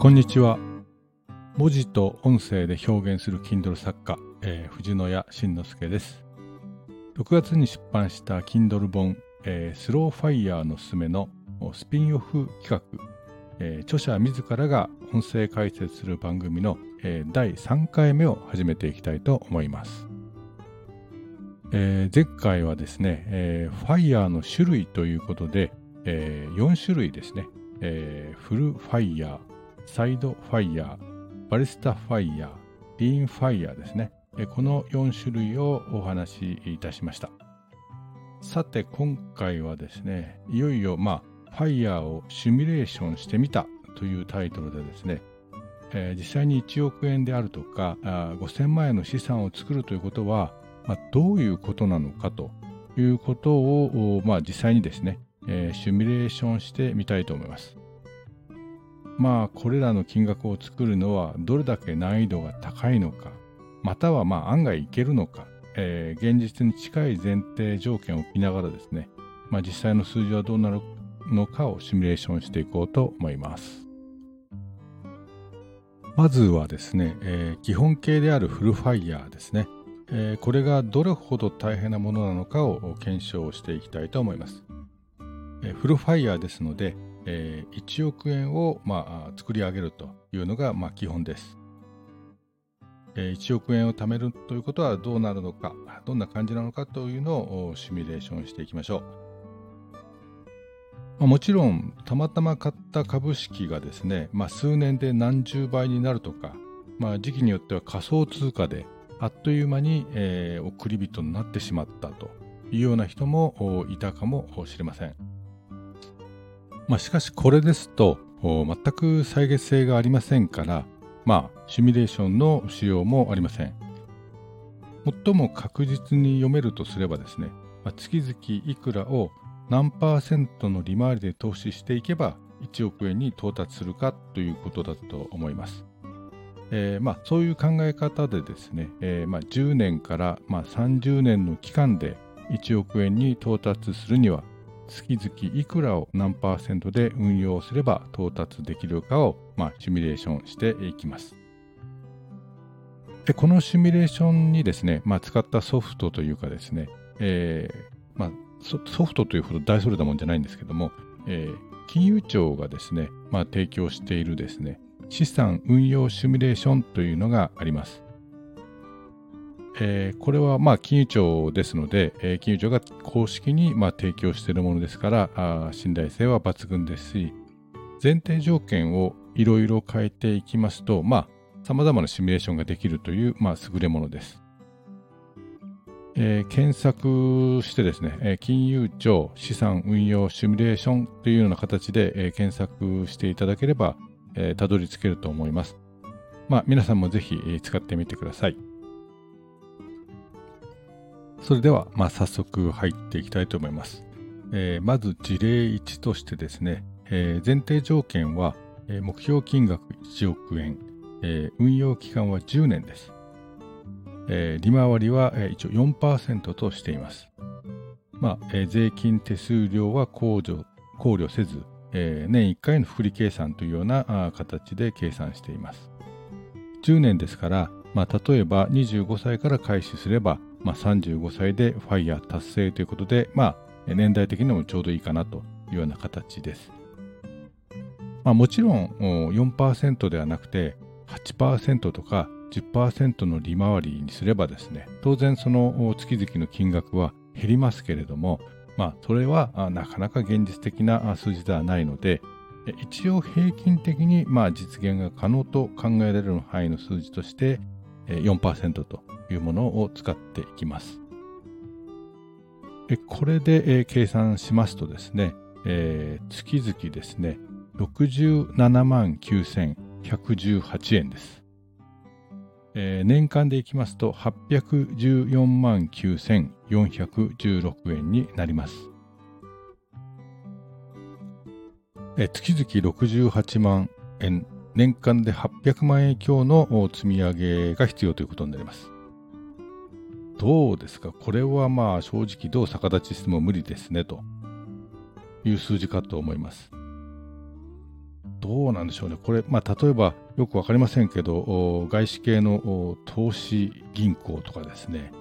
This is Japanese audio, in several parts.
こんにちは。文字と音声で表現する Kindle 作家、えー、藤野谷慎之介です。6月に出版した Kindle 本、えー、スローファイヤーのすすめのスピンオフ企画、えー、著者自らが音声解説する番組の、えー、第3回目を始めていきたいと思います。えー、前回はですね、えー、ファイヤーの種類ということで、えー、4種類ですね、えー、フルファイヤー、サイドファイヤー、バリスタファイヤー、リーンファイヤーですね、この4種類をお話しいたしました。さて今回はですね、いよいよまあファイヤーをシミュレーションしてみたというタイトルでですね、えー、実際に1億円であるとかあ5000万円の資産を作るということは、まあ、どういうことなのかということを、まあ、実際にですね、えー、シミュレーションしてみたいと思います。まあこれらの金額を作るのはどれだけ難易度が高いのかまたはまあ案外いけるのか、えー、現実に近い前提条件を見ながらですね、まあ、実際の数字はどうなるのかをシミュレーションしていこうと思います。まずはですね、えー、基本形であるフルファイヤーですね、えー、これがどれほど大変なものなのかを検証していきたいと思います。えフルファイヤーですので、え、1億円を、まあ、作り上げるというのが、まあ、基本です。え、1億円を貯めるということはどうなるのか、どんな感じなのかというのをシミュレーションしていきましょう。まあ、もちろん、たまたま買った株式がですね、まあ、数年で何十倍になるとか、まあ、時期によっては仮想通貨であっという間に、えー、送り人になってしまったというような人もいたかもしれません。まあ、しかしこれですと全く再現性がありませんから、まあ、シミュレーションの使用もありません。最も確実に読めるとすればですね、まあ、月々いくらを何パーセントの利回りで投資していけば1億円に到達するかということだと思います。えー、まあ、そういう考え方でですね、えー、まあ、10年から、まあ、30年の期間で1億円に到達するには月々いくらを何パーセントで運用すれば到達できるかを、まあ、シミュレーションしていきます。でこのシミュレーションにですね、まあ、使ったソフトというかですね、えーまあ、ソフトというほど大それたもんじゃないんですけども、えー、金融庁がですね、まあ、提供しているですね、資産運用シミュレーションというのがあります。えー、これはまあ金融庁ですので、えー、金融庁が公式にまあ提供しているものですからあ信頼性は抜群ですし前提条件をいろいろ変えていきますとさまざ、まなシミュレーションができるという、まあ、優れものです。えー、検索してですね、えー、金融庁資産運用シミュレーションというような形で、えー、検索していただければ、えたどり着けると思います。まあ、皆さんもぜひ使ってみてください。それでは、まあ、早速入っていきたいと思います。えー、まず事例1としてですね、えー、前提条件は、えー、目標金額1億円、え運用期間は10年です。え利回りは、え一応4%としています。まあえ税金手数料は控除考慮せず、え年1回の複利計算というような形で計算しています。10年ですから、まあ、例えば25歳から開始すれば、まあ、35歳でファイヤー達成ということで、まあ、年代的にもちょうどいいかなというような形です。まあ、もちろん4%ではなくて8%とか10%の利回りにすればですね、当然その月々の金額は減りますけれども、まあ、それはなかなか現実的な数字ではないので、一応平均的にまあ実現が可能と考えられる範囲の数字として4%というものを使っていきます。これで計算しますとですね、えー、月々ですね、67万9118円です。えー、年間でいきますと814万9416円になります。えー、月々68万円年間で800万円強の積み上げが必要ということになります。どうですか？これはまあ正直どう逆立ちしても無理ですねと。いう数字かと思います。どうなんでしょうね。これ、まあ、例えばよくわかりませんけど、外資系の投資銀行とかですね、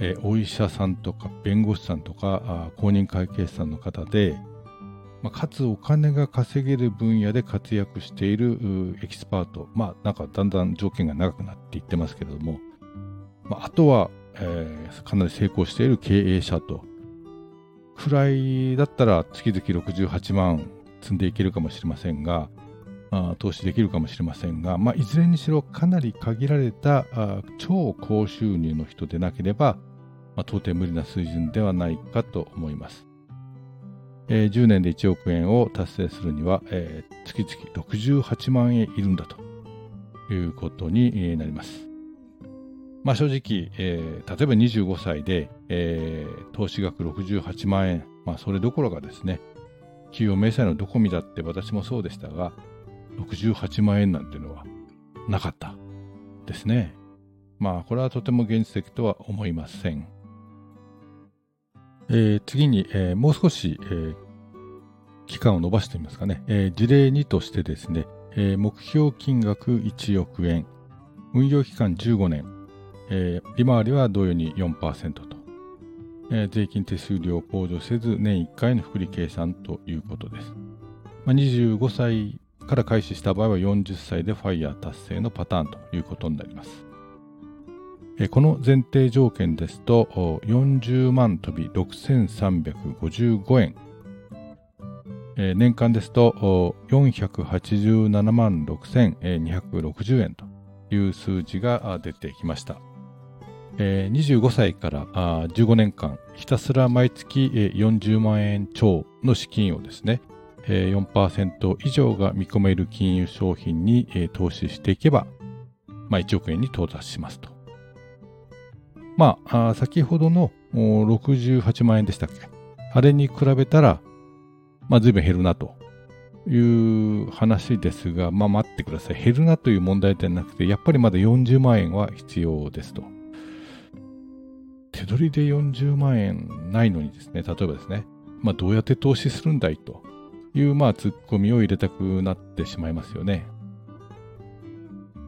え、お医者さんとか弁護士さんとか公認会計士さんの方で、まあ、かつお金が稼げる分野で活躍しているエキスパート、まあなんかだんだん条件が長くなっていってますけれども、まあ、あとは、えー、かなり成功している経営者と、くらいだったら月々68万積んでいけるかもしれませんが、あ投資できるかもしれませんが、まあ、いずれにしろかなり限られたあ超高収入の人でなければ、まあ、到底無理な水準ではないかと思います。えー、10年で1億円を達成するには、えー、月々68万円いるんだということになります。まあ正直、えー、例えば25歳で、えー、投資額68万円、まあそれどころかですね、企業明細のどこ見だって私もそうでしたが、68万円なんていうのはなかったですね。まあこれはとても現実的とは思いません。えー、次に、えー、もう少し、えー、期間を延ばしてみますかね、え事例2としてですね、え目標金額1億円、運用期間15年、え利回りは同様に4%と、え税金手数料を控除せず年1回の複利計算ということです。まあ、25歳から開始した場合は40歳でファイヤー達成のパターンということになります。この前提条件ですと、40万飛び6355円。年間ですと、487万6260円という数字が出てきました。25歳から15年間、ひたすら毎月40万円超の資金をですね、4%以上が見込める金融商品に投資していけば、まあ、1億円に到達しますと。まあ、先ほどの68万円でしたっけ？あれに比べたら、まあ、随分減るなという話ですが、まあ、待ってください。減るなという問題ではなくて、やっぱりまだ40万円は必要ですと。手取りで40万円ないのにですね、例えばですね、まあ、どうやって投資するんだいという、まあ、ツッコミを入れたくなってしまいますよね。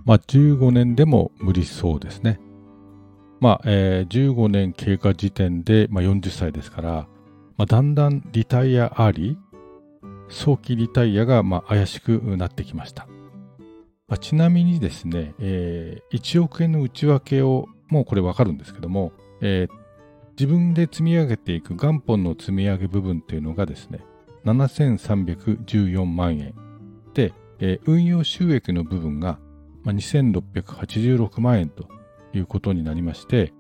まあ、15年でも無理そうですね。まあ、えー、15年経過時点で、まあ、40歳ですから、まあ、だんだんリタイアあり、早期リタイアが、まあ、怪しくなってきました。まあ、ちなみにですね、えー、1億円の内訳を、もうこれわかるんですけども、えー、自分で積み上げていく元本の積み上げ部分というのがですね、7314万円。で、えー、運用収益の部分が、まあ、2686万円ということになりまして、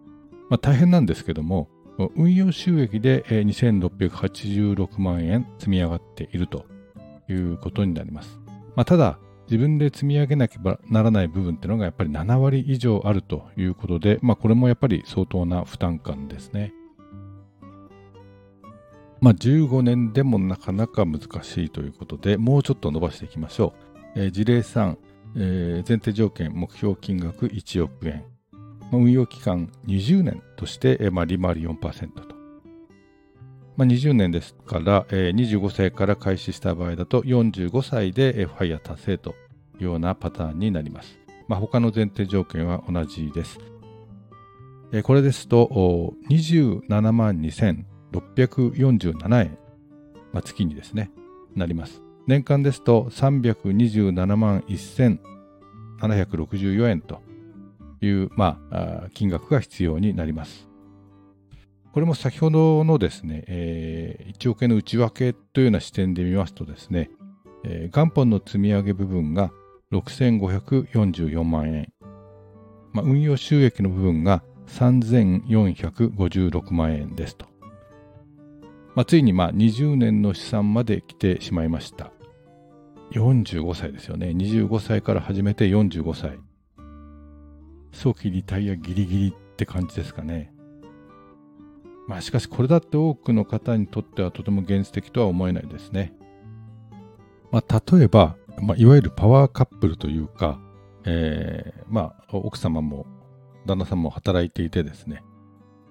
まあ、大変なんですけども、運用収益で2686万円積み上がっているということになります。まあ、ただ、自分で積み上げなければならない部分っていうのがやっぱり7割以上あるということで、まあ、これもやっぱり相当な負担感ですね。まあ、15年でもなかなか難しいということで、もうちょっと伸ばしていきましょう。えー、事例3、えー、前提条件、目標金額1億円。運用期間20年として、まあ、利回り4%と。まあ、20年ですから、えー、25歳から開始した場合だと45歳で、えー、ファイヤー達成というようなパターンになります。まあ、他の前提条件は同じです。えー、これですと27万2647円、まあ、月にですね、なります。年間ですと327万1764円という、まあ、金額が必要になります。これも先ほどのですね、えー、1億円の内訳というような視点で見ますとですね、え、元本の積み上げ部分が6544万円、まあ、運用収益の部分が3456万円ですと。まあ、ついにまあ20年の資産まで来てしまいました。45歳ですよね。25歳から始めて45歳。早期リタイアギリギリって感じですかね。まあしかしこれだって多くの方にとってはとても現実的とは思えないですね。まあ例えば、まあ、いわゆるパワーカップルというか、えー、まあ奥様も旦那さんも働いていてですね、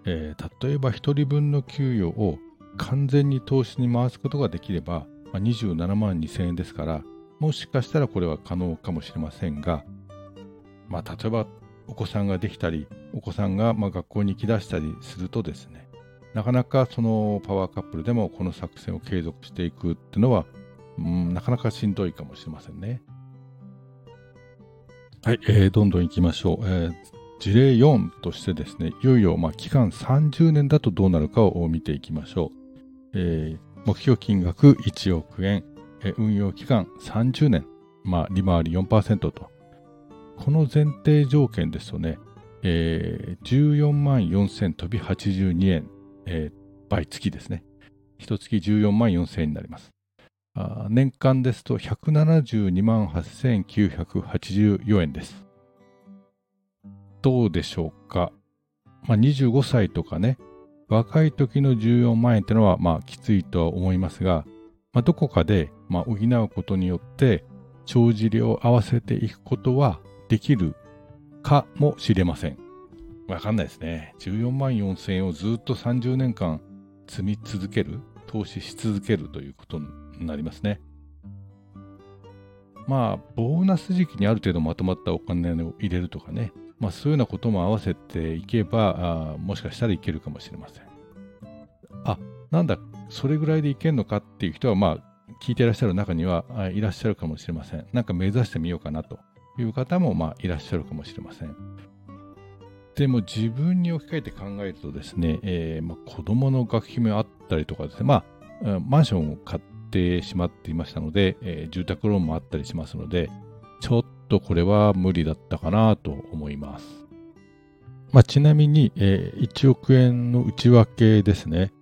えー、例えば1人分の給与を完全に投資に回すことができれば、まあ、27万2000円ですから、もしかしたらこれは可能かもしれませんが、まあ、例えばお子さんができたり、お子さんがま学校に行き出したりするとですね、なかなかそのパワーカップルでもこの作戦を継続していくっていうのは、うん、なかなかしんどいかもしれませんね。はい、えー、どんどん行きましょう。えー、事例4としてですね、いよいよまあ期間30年だとどうなるかを見ていきましょう。えー、目標金額1億円、えー、運用期間30年、まあ、利回り4%と。この前提条件ですとね、えー、14万4000飛び82円、えー、倍月ですね。一月14万4000円になります。あ年間ですと172万8984円です。どうでしょうか？まあ、25歳とかね、若い時の14万円ってのはまあきついとは思いますが、まあ、どこかでまあ補うことによって帳尻を合わせていくことはできるかもしれません。わかんないですね。14万4千円をずっと30年間積み続ける、投資し続けるということになりますね。まあ、ボーナス時期にある程度まとまったお金を入れるとかね、まあ、そういうようなことも合わせていけば、あもしかしたらいけるかもしれません。あ、なんだ、それぐらいでいけるのかっていう人は、まあ、聞いていらっしゃる中にはいらっしゃるかもしれません。なんか目指してみようかなという方も、まあ、いらっしゃるかもしれません。でも自分に置き換えて考えるとですね、えーまあ、子供の学費もあったりとかですね、まあ、マンションを買ってしまっていましたので、えー、住宅ローンもあったりしますので、ちょっとこれは無理だったかなと思います。まあ、ちなみに、えー、1億円の内訳ですね、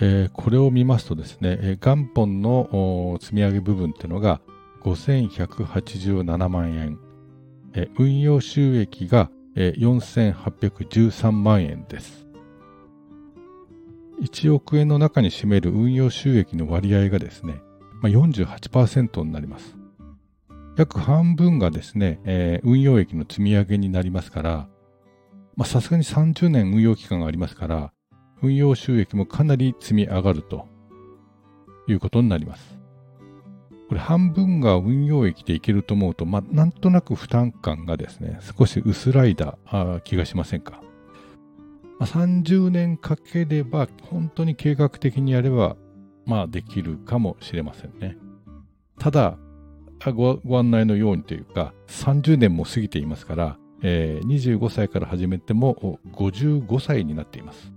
えー、これを見ますとですね、えー、元本の積み上げ部分っていうのが5187万円、えー、運用収益が4813万円です。1億円の中に占める運用収益の割合がですね、まあ、48%になります。約半分がですね、えー、運用益の積み上げになりますから、さすがに30年運用期間がありますから、運用収益もかなり積み上がるということになります。これ半分が運用益でいけると思うと、まあ、なんとなく負担感がですね、少し薄らいだ気がしませんか？まあ、30年かければ、本当に計画的にやれば、まあできるかもしれませんね。ただ、ご案内のようにというか、30年も過ぎていますから、えー、25歳から始めても55歳になっています。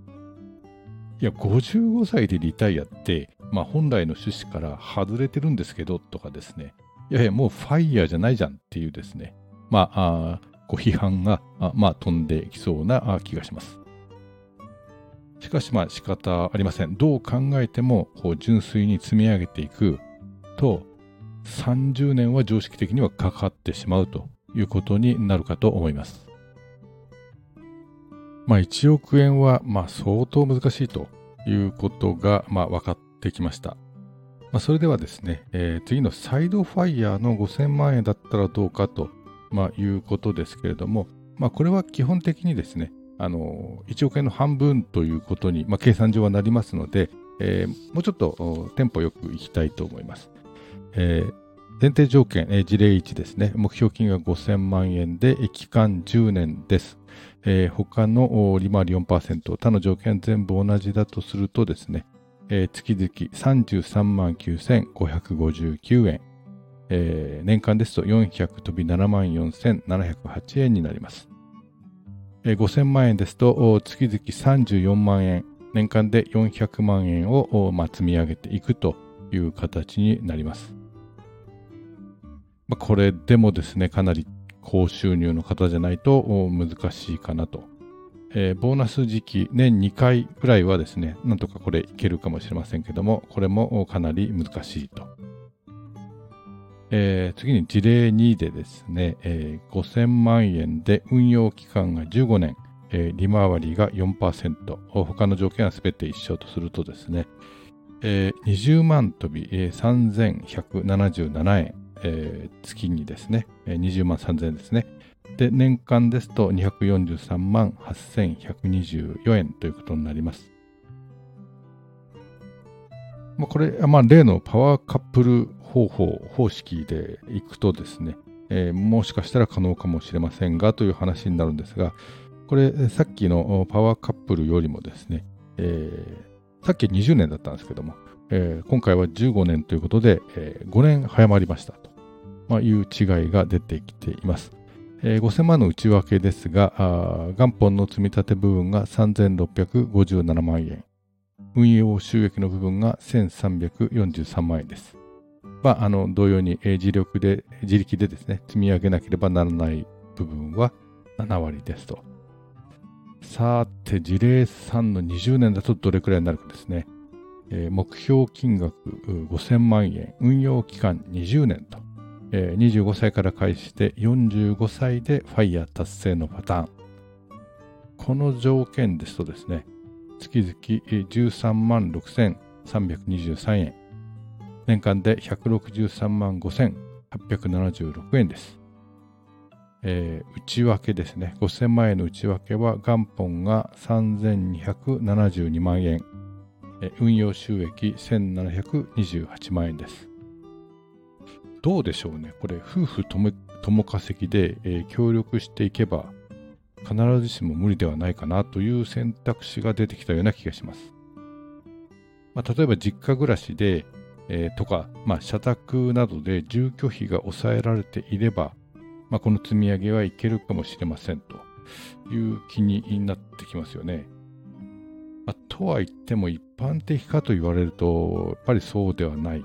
いや、55歳でリタイアって、まあ、本来の趣旨から外れてるんですけどとかですね、いやいや、もうファイヤーじゃないじゃんっていうですね、まあ、あご批判があ、まあ、飛んできそうな気がします。しかし、まあ、仕方ありません。どう考えても、こう、純粋に積み上げていくと、30年は常識的にはかかってしまうということになるかと思います。まあ、1億円はまあ相当難しいということがまあ分かってきました。まあ、それではですね、えー、次のサイドファイヤーの5000万円だったらどうかと、まあ、いうことですけれども、まあ、これは基本的にですね、あの1億円の半分ということに、まあ、計算上はなりますので、えー、もうちょっとテンポよくいきたいと思います。えー、前提条件、えー、事例1ですね。目標金額5000万円で、期間10年です。えー、他の利回り4%、他の条件全部同じだとするとですね、えー、月々33万9559円、えー、年間ですと400飛び7万4708円になります。えー、5000万円ですと月々34万円、年間で400万円を、まあ、積み上げていくという形になります。まあ、これでもですね、かなり高収入の方じゃないと難しいかなと。えー、ボーナス時期年2回ぐらいはですね、なんとかこれいけるかもしれませんけども、これもかなり難しいと。えー、次に事例2でですね、えー、5000万円で運用期間が15年、えー、利回りが4%、他の条件は全て一緒とするとですね、えー、20万飛び、えー、3177円、えー、月にですね、20万3000円ですね。で、年間ですと243万8124円ということになります。まあ、これ、まあ、例のパワーカップル方法、方式でいくとですね、えー、もしかしたら可能かもしれませんがという話になるんですが、これ、さっきのパワーカップルよりもですね、えー、さっき20年だったんですけども、えー、今回は15年ということで、え、5年早まりましたと、いう違いが出てきています。えー、5000万の内訳ですが、元本の積み立て部分が3657万円、運用収益の部分が1343万円です。まあ、あの同様に、自力で、自力でですね、積み上げなければならない部分は7割ですと。さて、事例3の20年だとどれくらいになるかですね。目標金額5000万円、運用期間20年と、えー、25歳から開始して45歳でファイヤー達成のパターン。この条件ですとですね、月々13万6323円、年間で163万5876円です。えー、内訳ですね。5000万円の内訳は元本が3272万円、運用収益1728万円です。どうでしょうね。これ、夫婦とも共稼ぎで、えー、協力していけば、必ずしも無理ではないかなという選択肢が出てきたような気がします。まあ、例えば実家暮らしで、えー、とか、まあ、社宅などで住居費が抑えられていれば、まあ、この積み上げはいけるかもしれませんという気になってきますよね。まあ、とは言っても一般的かと言われると、やっぱりそうではない。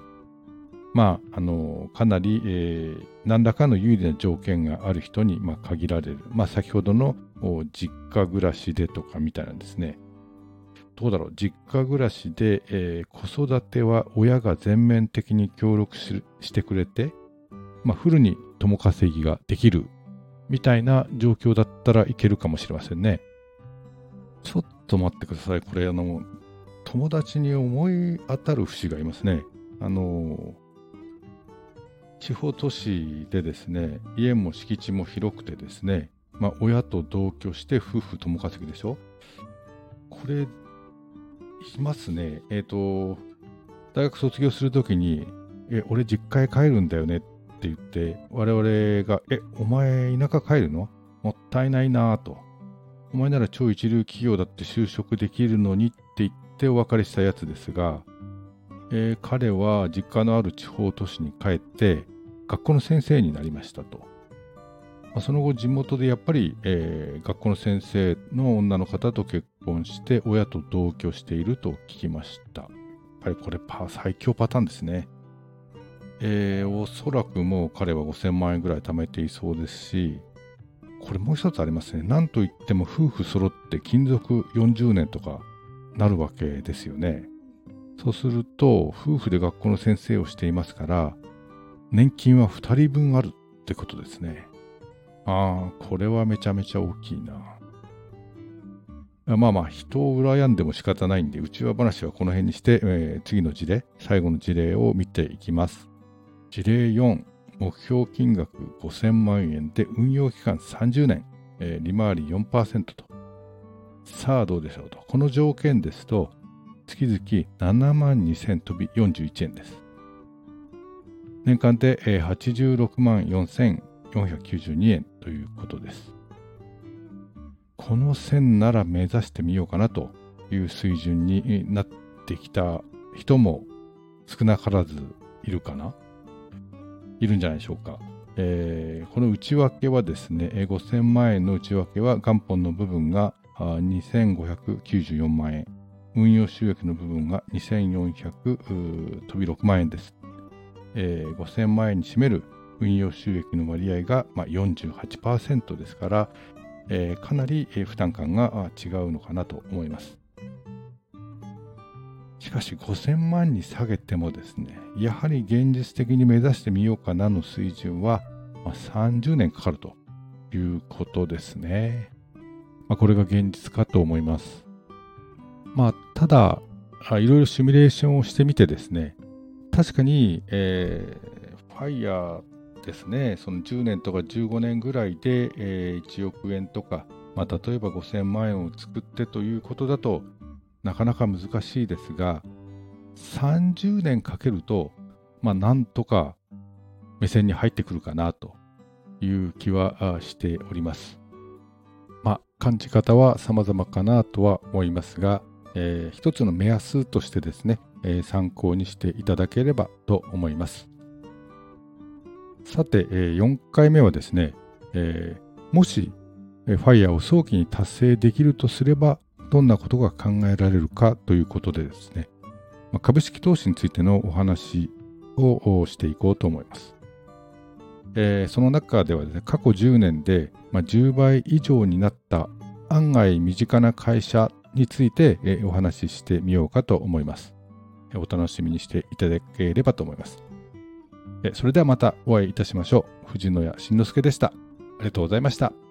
まあ、あの、かなり、えー、何らかの有利な条件がある人に、まあ、限られる。まあ、先ほどの実家暮らしでとかみたいなんですね。どうだろう、実家暮らしで、えー、子育ては親が全面的に協力してくれて、まあ、フルに共稼ぎができるみたいな状況だったらいけるかもしれませんね。ちょっと待ってください。これ、あの、友達に思い当たる節がいますね。あの、地方都市でですね、家も敷地も広くてですね、まあ、親と同居して夫婦共稼ぎでしょ？これ、いますね。えっ、ー、と、大学卒業するときに、え、俺実家へ帰るんだよねって言って、我々が、え、お前田舎帰るの？もったいないなと。お前なら超一流企業だって就職できるのにって言ってお別れしたやつですが、えー、彼は実家のある地方都市に帰って学校の先生になりましたと。まあ、その後地元でやっぱり、えー、学校の先生の女の方と結婚して親と同居していると聞きました。やっぱりこれ最強パターンですね。えー、おそらくもう彼は5000万円ぐらい貯めていそうですし、これもう一つありますね。なんといっても夫婦揃って勤続40年とかなるわけですよね。そうすると、夫婦で学校の先生をしていますから、年金は2人分あるってことですね。ああ、これはめちゃめちゃ大きいな。まあまあ、人を羨んでも仕方ないんで、内輪話はこの辺にして、えー、次の事例、最後の事例を見ていきます。事例4、目標金額5000万円で運用期間30年、えー、利回り4%と。さあどうでしょうと。この条件ですと、月々7万2000飛び41円です。年間で86万4492円ということです。この線なら目指してみようかなという水準になってきた人も少なからずいるかないるんじゃないでしょうか。えー、この内訳はですね、5000万円の内訳は元本の部分が2594万円、運用収益の部分が2400飛び6万円です。えー、5000万円に占める運用収益の割合が、まあ、48%ですから、えー、かなり、負担感が違うのかなと思います。しかし5000万に下げてもですね、やはり現実的に目指してみようかなの水準は、まあ、30年かかるということですね。まあ、これが現実かと思います。まあ、ただ、いろいろシミュレーションをしてみてですね、確かに、えー、ファイヤーですね、その10年とか15年ぐらいで、えー、1億円とか、まあ、例えば5000万円を作ってということだとなかなか難しいですが、30年かけるとまあ、なんとか目線に入ってくるかなという気はしております。まあ、感じ方は様々かなとは思いますが、えー、一つの目安としてですね、えー、参考にしていただければと思います。さて、えー、4回目はですね、えー、もし、ファイヤーを早期に達成できるとすれば、どんなことが考えられるかということでですね、まあ、株式投資についてのお話をしていこうと思います。えー、その中ではですね、過去10年で、まあ、10倍以上になった案外身近な会社について、え、お話ししてみようかと思います。お楽しみにしていただければと思います。えそれではまたお会いいたしましょう。藤野谷慎之介でした。ありがとうございました。